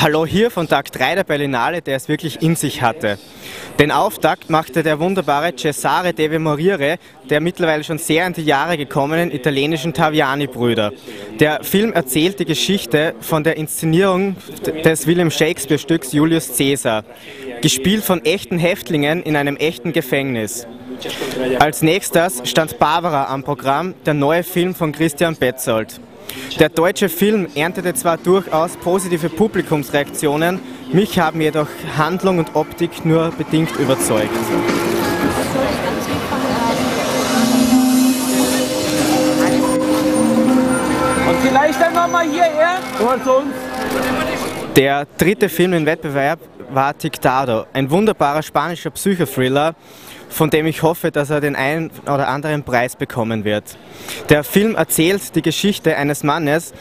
Hallo hier von Tag 3 der Berlinale, der es wirklich in sich hatte. Den Auftakt machte der wunderbare Cesare Deve Morire, der mittlerweile schon sehr in die Jahre gekommenen italienischen Taviani-Brüder. Der Film erzählt die Geschichte von der Inszenierung des William Shakespeare-Stücks Julius Caesar, gespielt von echten Häftlingen in einem echten Gefängnis. Als nächstes stand Barbara am Programm, der neue Film von Christian Betzold. Der deutsche Film erntete zwar durchaus positive Publikumsreaktionen, mich haben jedoch Handlung und Optik nur bedingt überzeugt. Und vielleicht dann nochmal hierher und zu uns. Der dritte Film im Wettbewerb war Tictado, ein wunderbarer spanischer Psychothriller, von dem ich hoffe, dass er den einen oder anderen Preis bekommen wird. Der Film erzählt die Geschichte eines Mannes,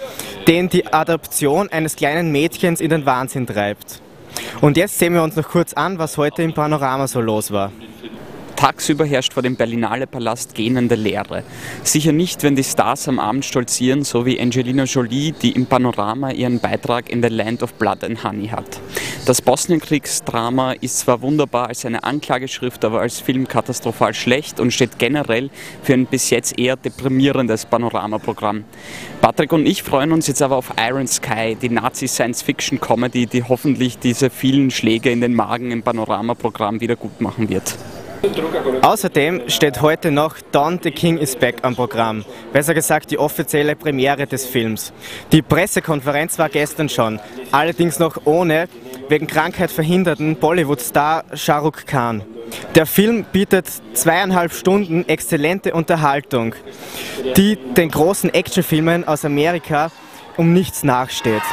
den die Adoption eines kleinen Mädchens in den Wahnsinn treibt. Und jetzt sehen wir uns noch kurz an, was heute im Panorama so los war. Tagsüber herrscht vor dem Berlinale Palast gähnende Leere. Sicher nicht, wenn die Stars am Abend stolzieren, so wie Angelina Jolie, die im Panorama ihren Beitrag in The Land of Blood and Honey hat. Das Bosnienkriegsdrama ist zwar wunderbar als eine Anklageschrift, aber als Film katastrophal schlecht und steht generell für ein bis jetzt eher deprimierendes Panoramaprogramm. Patrick und ich freuen uns jetzt aber auf Iron Sky, die Nazi-Science-Fiction-Comedy, die hoffentlich diese vielen Schläge in den Magen im Panoramaprogramm wieder gut machen wird. Außerdem steht heute noch Don the King is Back am Programm. Besser gesagt die offizielle Premiere des Films. Die Pressekonferenz war gestern schon, allerdings noch ohne wegen Krankheit verhinderten Bollywood-Star Shah Rukh Khan. Der Film bietet zweieinhalb Stunden exzellente Unterhaltung, die den großen Actionfilmen aus Amerika um nichts nachsteht.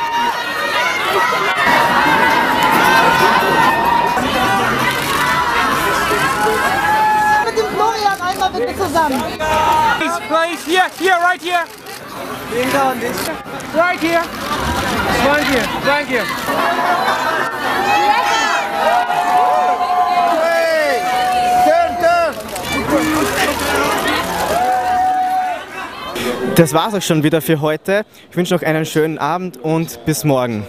zusammen. Please, please, here, here, right here. Right here. Thank you, thank you. Das war's auch schon wieder für heute. Ich wünsche noch einen schönen Abend und bis morgen.